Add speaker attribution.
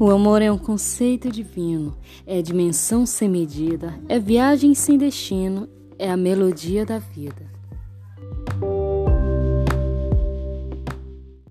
Speaker 1: O amor é um conceito divino, é dimensão sem medida, é viagem sem destino, é a melodia da vida.